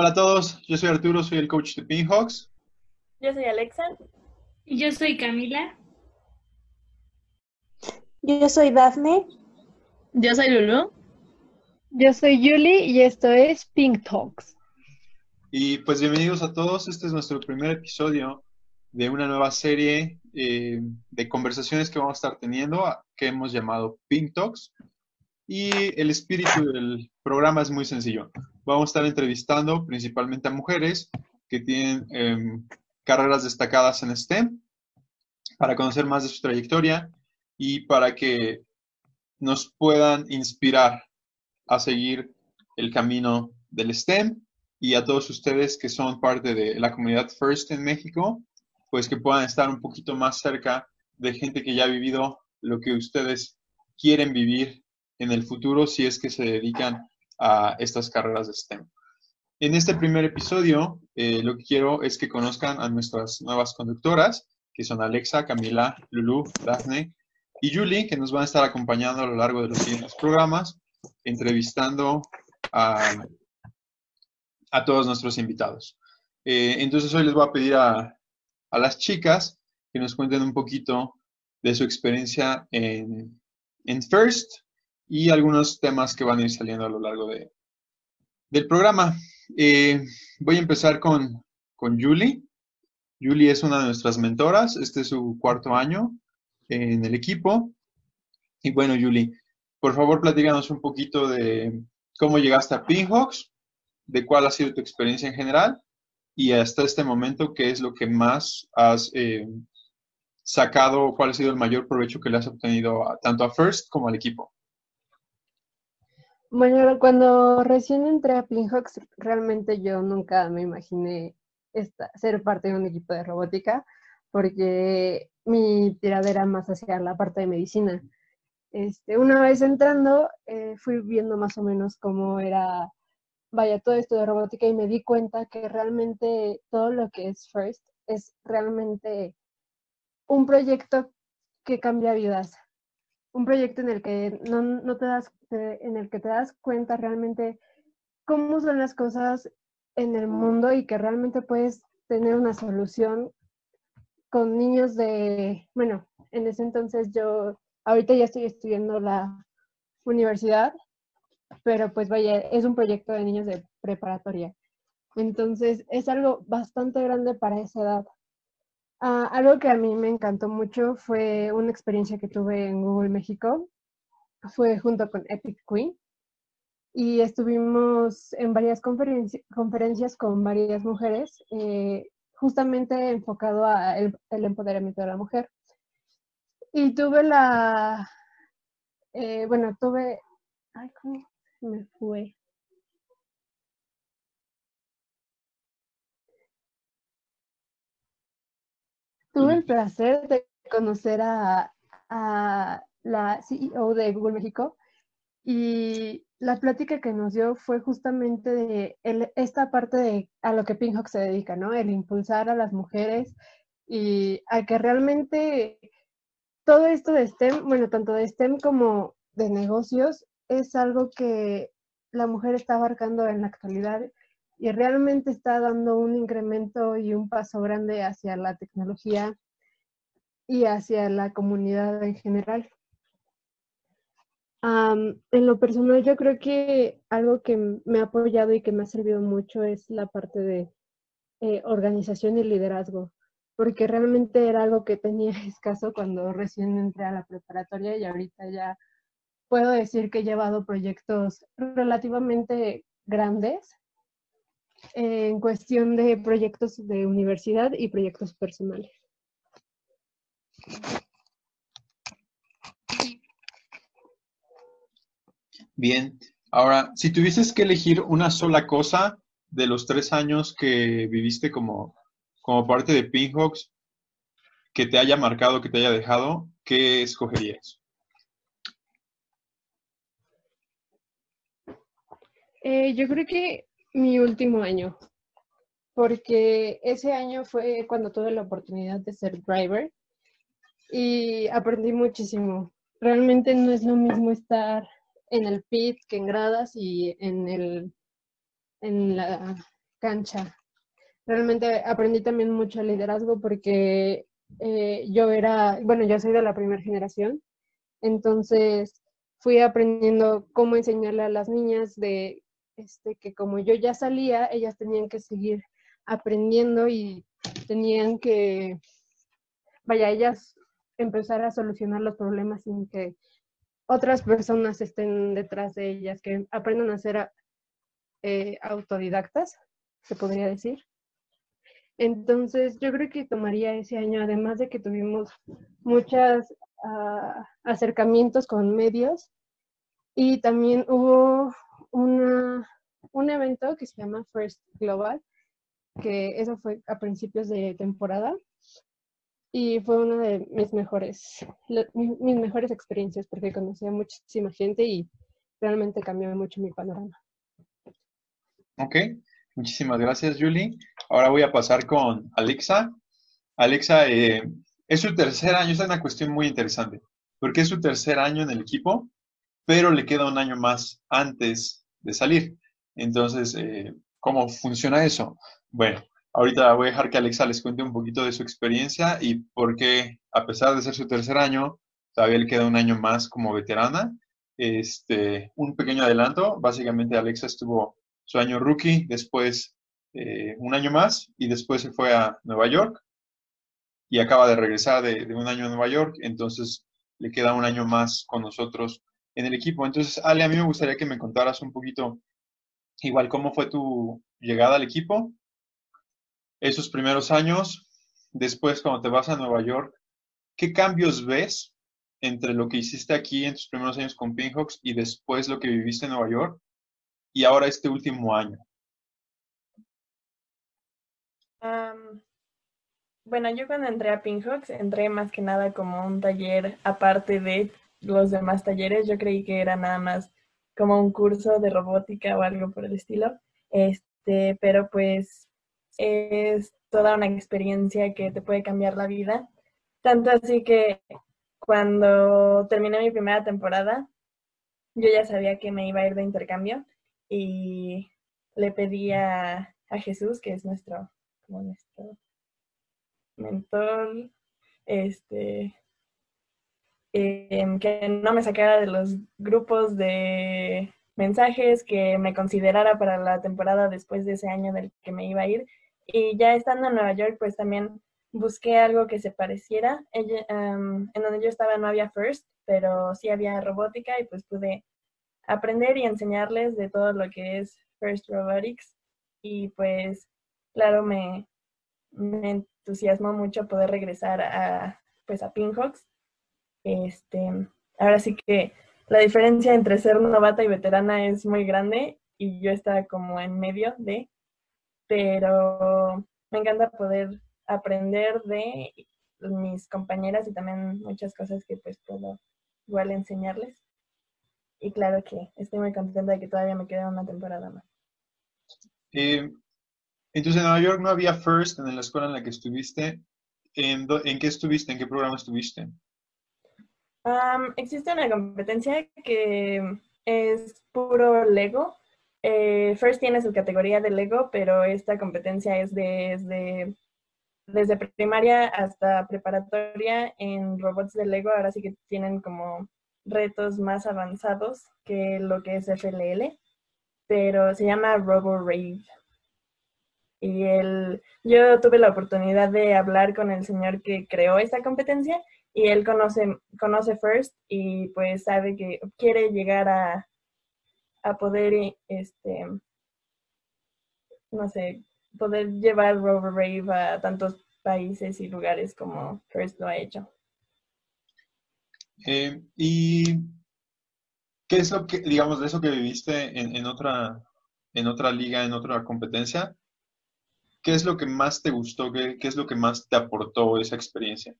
Hola a todos, yo soy Arturo, soy el coach de Pinhawks. Yo soy Alexa. Y yo soy Camila. Yo soy Daphne. Yo soy Lulu. Yo soy Julie y esto es Pink Talks. Y pues bienvenidos a todos, este es nuestro primer episodio de una nueva serie eh, de conversaciones que vamos a estar teniendo que hemos llamado Pink Talks. Y el espíritu del programa es muy sencillo. Vamos a estar entrevistando principalmente a mujeres que tienen em, carreras destacadas en STEM para conocer más de su trayectoria y para que nos puedan inspirar a seguir el camino del STEM y a todos ustedes que son parte de la comunidad FIRST en México, pues que puedan estar un poquito más cerca de gente que ya ha vivido lo que ustedes quieren vivir en el futuro si es que se dedican a estas carreras de STEM. En este primer episodio, eh, lo que quiero es que conozcan a nuestras nuevas conductoras, que son Alexa, Camila, Lulu, Daphne y Julie, que nos van a estar acompañando a lo largo de los siguientes programas, entrevistando a, todos nuestros invitados. Eh, entonces hoy les voy a pedir a, a, las chicas que nos cuenten un poquito de su experiencia en, en FIRST y algunos temas que van a ir saliendo a lo largo de, del programa. Eh, voy a empezar con, con Julie. Julie es una de nuestras mentoras. Este es su cuarto año en el equipo. Y bueno, Julie, por favor, platícanos un poquito de cómo llegaste a Pinhawks, de cuál ha sido tu experiencia en general y hasta este momento, qué es lo que más has eh, sacado, cuál ha sido el mayor provecho que le has obtenido tanto a First como al equipo. Bueno, cuando recién entré a Pinhawks, realmente yo nunca me imaginé ser parte de un equipo de robótica, porque mi tiradera más hacia la parte de medicina. Este, una vez entrando, eh, fui viendo más o menos cómo era, vaya, todo esto de robótica y me di cuenta que realmente todo lo que es FIRST es realmente un proyecto que cambia vidas un proyecto en el que no, te das, en el que te das cuenta realmente cómo son las cosas en el mundo y que realmente puedes tener una solución con niños de, bueno, en ese entonces yo, ahorita ya estoy estudiando la universidad, pero pues vaya, es un proyecto de niños de preparatoria. Entonces es algo bastante grande para esa edad. Ah, algo que a mí me encantó mucho fue una experiencia que tuve en Google México. Fue junto con Epic Queen. Y estuvimos en varias conferencias con varias mujeres, eh, justamente enfocado al el empoderamiento de la mujer. Y tuve la, eh, bueno, tuve, ay, ¿cómo me fue? Tuve el placer de conocer a, la CEO de Google México y la plática que nos dio fue justamente de esta parte de a lo que Pinhawk se dedica, ¿no? El impulsar a las mujeres y a que realmente todo esto de STEM, bueno, tanto de STEM como de negocios, es algo que la mujer está abarcando en la actualidad y realmente está dando un incremento y un paso grande hacia la tecnología y hacia la comunidad en general. en lo personal, yo creo que algo que me ha apoyado y que me ha servido mucho es la parte de eh, organización y liderazgo, porque realmente era algo que tenía escaso cuando recién entré a la preparatoria y ahorita ya puedo decir que he llevado proyectos relativamente grandes en cuestión de proyectos de universidad y proyectos personales. Bien, ahora, si tuvieses que elegir una sola cosa de los tres años que viviste como, como parte de Pinhawks que te haya marcado, que te haya dejado, ¿qué escogerías? Eh, yo creo que mi último año, porque ese año fue cuando tuve la oportunidad de ser driver y aprendí muchísimo. Realmente no es lo mismo estar en el pit que en gradas y en el en la cancha. Realmente aprendí también mucho liderazgo porque eh, yo era, bueno, yo soy de la primera generación, entonces fui aprendiendo cómo enseñarle a las niñas de este, que como yo ya salía, ellas tenían que seguir aprendiendo y tenían que, vaya, ellas empezar a solucionar los problemas sin que otras personas estén detrás de ellas, que aprendan a ser eh, autodidactas, se podría decir. Entonces, yo creo que tomaría ese año, además de que tuvimos muchos ah, acercamientos con medios y también hubo una, un evento que se llama First Global, que eso fue a principios de temporada y fue una de mis mejores, mis mejores experiencias porque conocí a muchísima gente y realmente cambió mucho mi panorama. Ok, muchísimas gracias Julie. Ahora voy a pasar con Alexa. Alexa, eh, es su tercer año, es una cuestión muy interesante, porque es su tercer año en el equipo, pero le queda un año más antes de salir. Entonces, eh, ¿cómo funciona eso? Bueno, ahorita voy a dejar que Alexa les cuente un poquito de su experiencia y por qué, a pesar de ser su tercer año, todavía le queda un año más como veterana. Este, un pequeño adelanto, básicamente Alexa estuvo su año rookie, después eh, un año más y después se fue a Nueva York y acaba de regresar de, de, un año a Nueva York, entonces le queda un año más con nosotros en el equipo. Entonces, Ale, a mí me gustaría que me contaras un poquito, igual, cómo fue tu llegada al equipo, esos primeros años, después cuando te vas a Nueva York, ¿qué cambios ves entre lo que hiciste aquí en tus primeros años con Pinhawks y después lo que viviste en Nueva York y ahora este último año? bueno, yo cuando entré a Pinhawks entré más que nada como un taller aparte de los demás talleres. Yo creí que era nada más como un curso de robótica o algo por el estilo. Este, pero pues es toda una experiencia que te puede cambiar la vida. Tanto así que cuando terminé mi primera temporada, yo ya sabía que me iba a ir de intercambio y le pedí a, Jesús, que es nuestro, como nuestro mentor, este, em, que no me sacara de los grupos de mensajes, que me considerara para la temporada después de ese año del que me iba a ir y ya estando en Nueva York, pues también busqué algo que se pareciera. en donde yo estaba no había First, pero sí había robótica y pues pude aprender y enseñarles de todo lo que es First Robotics. Y pues, claro, me, me entusiasmó mucho poder regresar a, pues, a Pinhawks. Este, ahora sí que la diferencia entre ser novata y veterana es muy grande y yo estaba como en medio de, pero me encanta poder aprender de mis compañeras y también muchas cosas que pues puedo igual enseñarles. Y claro que estoy muy contenta de que todavía me queda una temporada más. Eh, entonces en Nueva York no había First en la escuela en la que estuviste. ¿En, qué estuviste? ¿En qué programa estuviste? Existe una competencia que es puro Lego eh, First tiene su categoría de Lego, pero esta competencia es de, desde primaria hasta preparatoria en robots de Lego. Ahora sí que tienen como retos más avanzados que lo que es FLL, pero se llama Robo Rave. Y el, yo tuve la oportunidad de hablar con el señor que creó esta competencia y él conoce, conoce First y pues sabe que quiere llegar a, a poder, este, no sé, poder llevar Rover Rave a tantos países y lugares como First lo ha hecho. Eh, ¿Y qué es lo que, digamos, de eso que viviste en, otra, en otra liga, en otra competencia? ¿Qué es lo que más te gustó? ¿Qué, qué es lo que más te aportó esa experiencia?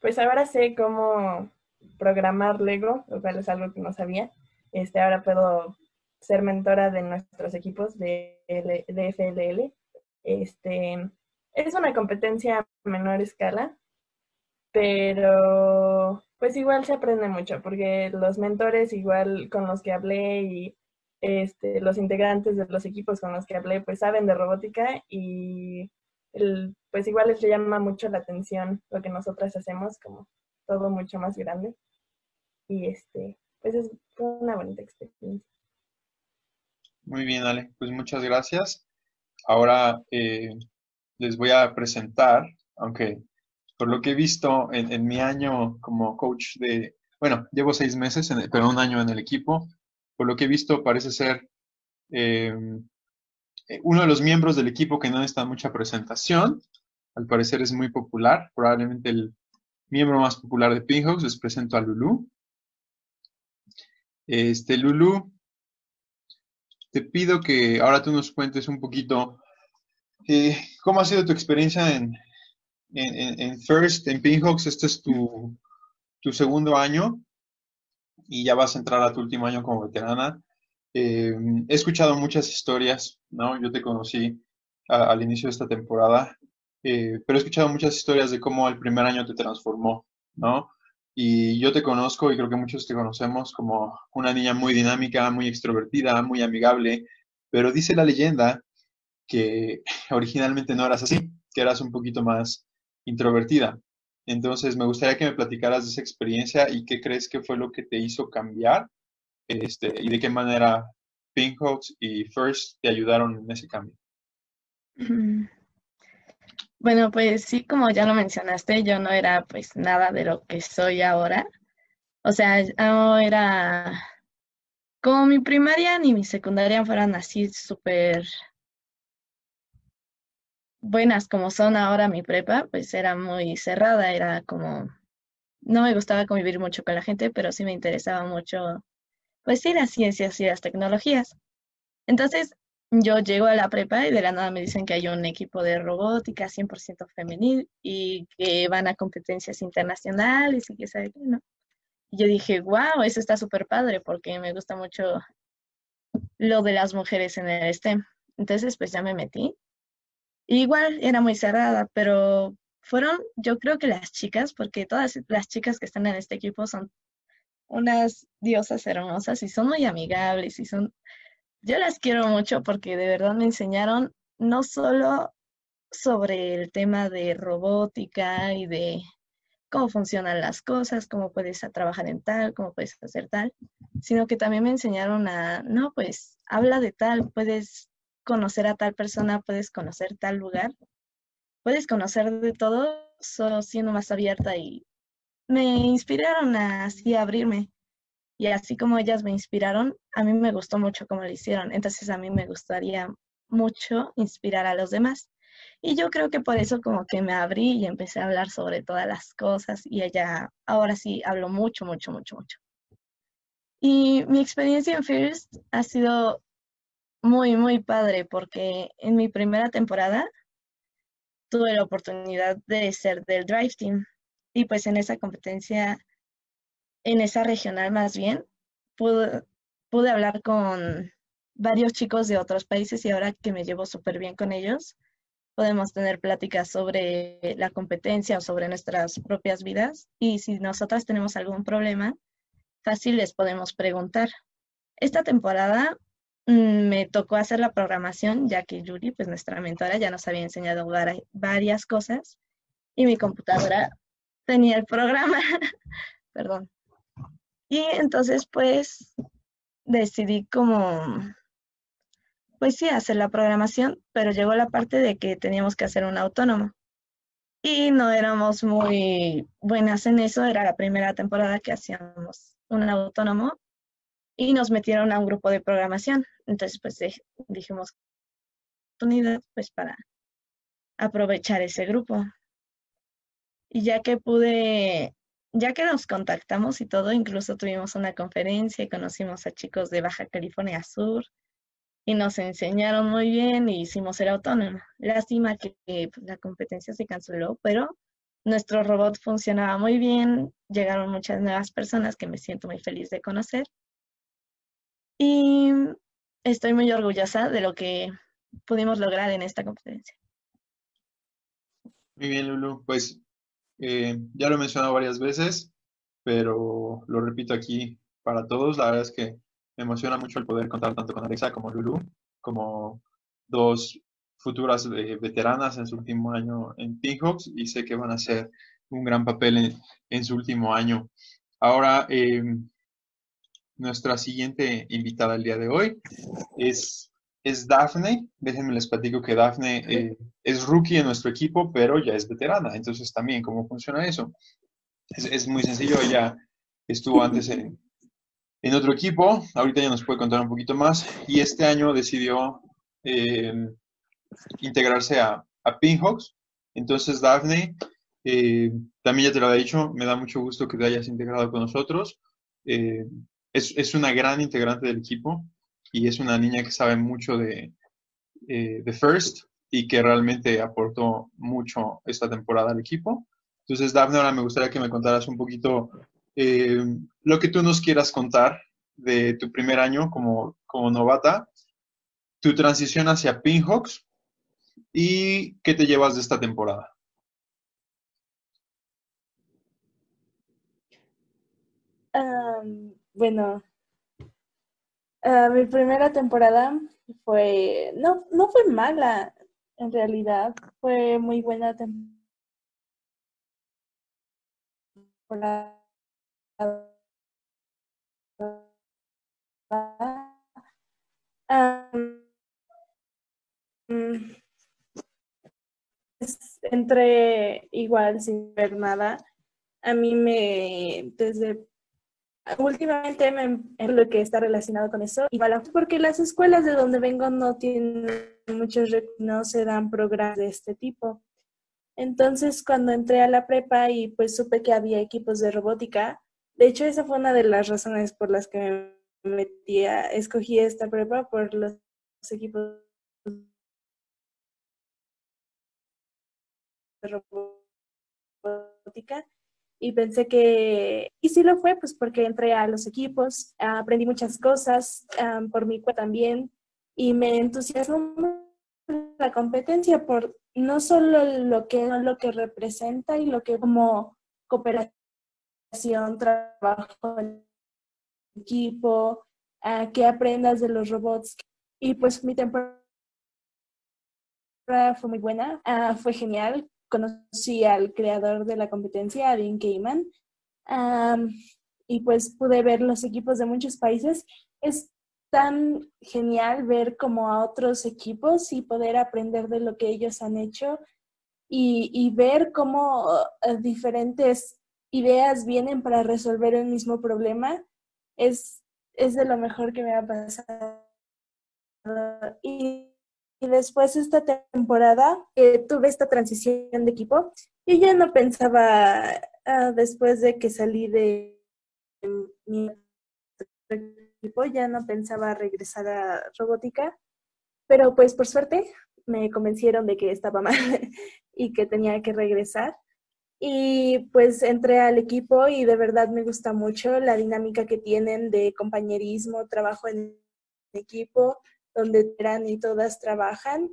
Pues ahora sé cómo programar Lego, lo cual es algo que no sabía. Este, ahora puedo ser mentora de nuestros equipos de, de FLL. Este, es una competencia a menor escala, pero pues igual se aprende mucho, porque los mentores igual con los que hablé y este, los integrantes de los equipos con los que hablé pues saben de robótica y el, pues igual les llama mucho la atención lo que nosotras hacemos, como todo mucho más grande. Y este, pues es, una bonita experiencia. Muy bien, Ale, pues muchas gracias. Ahora eh, les voy a presentar, aunque por lo que he visto en, mi año como coach de, bueno, llevo seis meses, pero un año en el equipo, por lo que he visto parece ser eh, uno de los miembros del equipo que no necesita mucha presentación, al parecer es muy popular, probablemente el miembro más popular de Pinhawks, les presento a Lulu. Este, Lulu, te pido que ahora tú nos cuentes un poquito eh, cómo ha sido tu experiencia en, en, First, en Pinhawks. Este es tu, tu, segundo año y ya vas a entrar a tu último año como veterana. Eh, he escuchado muchas historias, ¿no? Yo te conocí al inicio de esta temporada, eh, pero he escuchado muchas historias de cómo el primer año te transformó, ¿no? Y yo te conozco y creo que muchos te conocemos como una niña muy dinámica, muy extrovertida, muy amigable, pero dice la leyenda que originalmente no eras así, que eras un poquito más introvertida. Entonces, me gustaría que me platicaras de esa experiencia y qué crees que fue lo que te hizo cambiar este, y de qué manera Pinkhawks y First te ayudaron en ese cambio. Bueno, pues sí, como ya lo mencionaste, yo no era pues nada de lo que soy ahora. O sea, no era como mi primaria ni mi secundaria fueran así súper buenas como son ahora mi prepa, pues era muy cerrada, era como, no me gustaba convivir mucho con la gente, pero sí me interesaba mucho, pues sí, las ciencias y las tecnologías. Entonces, yo llego a la prepa y de la nada me dicen que hay un equipo de robótica 100% femenil y que van a competencias internacionales y que sabe qué, ¿no? Y yo dije, wow, eso está súper padre porque me gusta mucho lo de las mujeres en el STEM. Entonces, pues ya me metí. igual era muy cerrada, pero fueron, yo creo que las chicas, porque todas las chicas que están en este equipo son unas diosas hermosas y son muy amigables y son yo las quiero mucho porque de verdad me enseñaron no solo sobre el tema de robótica y de cómo funcionan las cosas, cómo puedes trabajar en tal, cómo puedes hacer tal, sino que también me enseñaron a, no, pues habla de tal, puedes conocer a tal persona, puedes conocer tal lugar, puedes conocer de todo solo siendo más abierta y me inspiraron a así abrirme. Y así como ellas me inspiraron, a mí me gustó mucho cómo lo hicieron. Entonces a mí me gustaría mucho inspirar a los demás. Y yo creo que por eso como que me abrí y empecé a hablar sobre todas las cosas y ella ahora sí hablo mucho, mucho, mucho, mucho. Y mi experiencia en First ha sido muy, muy padre porque en mi primera temporada tuve la oportunidad de ser del Drive Team y pues en esa competencia en esa regional más bien, pude, hablar con varios chicos de otros países y ahora que me llevo súper bien con ellos, podemos tener pláticas sobre la competencia o sobre nuestras propias vidas. Y si nosotras tenemos algún problema, fácil les podemos preguntar. Esta temporada mm, me tocó hacer la programación ya que Yuri, pues nuestra mentora, ya nos había enseñado varias cosas y mi computadora tenía el programa, perdón, y entonces pues decidí como, pues sí, hacer la programación, pero llegó la parte de que teníamos que hacer un autónomo. Y no éramos muy buenas en eso, era la primera temporada que hacíamos un autónomo y nos metieron a un grupo de programación. Entonces pues dijimos, oportunidad pues para aprovechar ese grupo. Y ya que pude ya que nos contactamos y todo, incluso tuvimos una conferencia y conocimos a chicos de Baja California Sur y nos enseñaron muy bien y hicimos el autónomo. Lástima que, pues, la competencia se canceló, pero nuestro robot funcionaba muy bien, llegaron muchas nuevas personas que me siento muy feliz de conocer y estoy muy orgullosa de lo que pudimos lograr en esta competencia. Muy bien, Lulu. Pues eh, ya lo he mencionado varias veces, pero lo repito aquí para todos. La verdad es que me emociona mucho el poder contar tanto con Alexa como Lulu, como dos futuras eh, veteranas en su último año en Pinhawks y sé que van a hacer un gran papel en, en su último año. Ahora, eh, nuestra siguiente invitada el día de hoy es, es Daphne. Déjenme les platico que Daphne eh, es rookie en nuestro equipo, pero ya es veterana. Entonces, también, ¿cómo funciona eso? Es, es muy sencillo. Ella estuvo antes en, en, otro equipo. Ahorita ya nos puede contar un poquito más. Y este año decidió eh, integrarse a, a Pinhawks. Entonces, Daphne, eh, también ya te lo había dicho, me da mucho gusto que te hayas integrado con nosotros. Eh, es, es, una gran integrante del equipo y es una niña que sabe mucho de, eh, First y que realmente aportó mucho esta temporada al equipo. Entonces, Daphne, ahora me gustaría que me contaras un poquito eh, lo que tú nos quieras contar de tu primer año como, como novata, tu transición hacia Pinhawks y qué te llevas de esta temporada. Bueno, uh, mi primera temporada fue, no, no fue mala, en realidad, fue muy buena temporada. Um, entré igual sin ver nada. A mí me, desde últimamente me, lo que está relacionado con eso, igual porque las escuelas de donde vengo no tienen muchos, no se dan programas de este tipo. Entonces, cuando entré a la prepa y pues supe que había equipos de robótica, de hecho, esa fue una de las razones por las que me metí escogí esta prepa por los equipos de robótica y pensé que, y sí lo fue, pues porque entré a los equipos, aprendí muchas cosas um, por mi cuenta también y me entusiasmó la competencia por no solo lo que, lo que representa y lo que como cooperación, trabajo equipo, uh, que aprendas de los robots. Y pues mi temporada fue muy buena, uh, fue genial conocí al creador de la competencia, a Dean Cayman, y pues pude ver los equipos de muchos países. Es tan genial ver como a otros equipos y poder aprender de lo que ellos han hecho y, y ver cómo uh, diferentes ideas vienen para resolver el mismo problema. Es, es de lo mejor que me ha pasado. Y y después esta temporada eh, tuve esta transición de equipo y ya no pensaba, ah, después de que salí de mi equipo, ya no pensaba regresar a robótica, pero pues por suerte me convencieron de que estaba mal y que tenía que regresar. Y pues entré al equipo y de verdad me gusta mucho la dinámica que tienen de compañerismo, trabajo en equipo, donde eran y todas trabajan.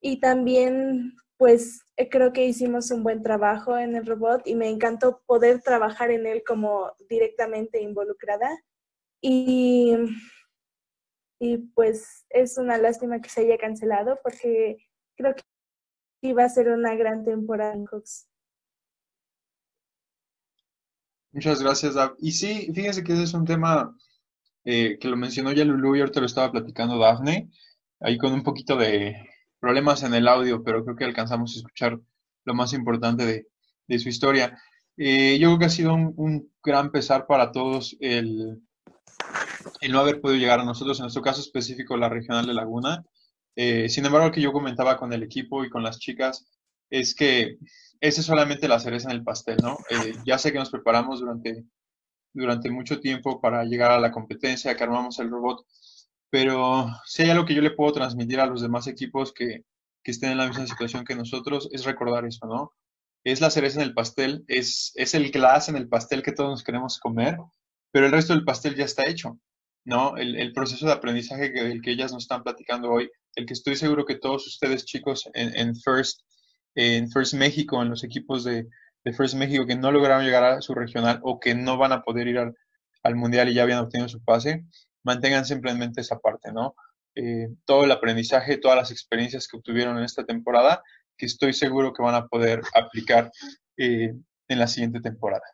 Y también, pues, eh, creo que hicimos un buen trabajo en el robot y me encantó poder trabajar en él como directamente involucrada. Y, y pues es una lástima que se haya cancelado porque creo que iba a ser una gran temporada en Cox. Muchas gracias, Dab. Y sí, fíjense que ese es un tema eh, que lo mencionó ya Lulu y ahorita lo estaba platicando Daphne, ahí con un poquito de problemas en el audio, pero creo que alcanzamos a escuchar lo más importante de, de su historia. Eh, yo creo que ha sido un, un gran pesar para todos el, el, no haber podido llegar a nosotros, en nuestro caso específico la regional de Laguna. Eh, sin embargo, lo que yo comentaba con el equipo y con las chicas es que ese es solamente la cereza en el pastel, ¿no? Eh, ya sé que nos preparamos durante durante mucho tiempo para llegar a la competencia, que armamos el robot, pero si hay algo que yo le puedo transmitir a los demás equipos que, que estén en la misma situación que nosotros, es recordar eso, ¿no? Es la cereza en el pastel, es, es el glass en el pastel que todos nos queremos comer, pero el resto del pastel ya está hecho, ¿no? El, proceso de aprendizaje que, que ellas nos están platicando hoy, el que estoy seguro que todos ustedes chicos en, en First, en First México, en los equipos de, de First México que no lograron llegar a su regional o que no van a poder ir al, al, Mundial y ya habían obtenido su pase, mantengan simplemente esa parte, ¿no? Eh, todo el aprendizaje, todas las experiencias que obtuvieron en esta temporada, que estoy seguro que van a poder aplicar eh, en la siguiente temporada.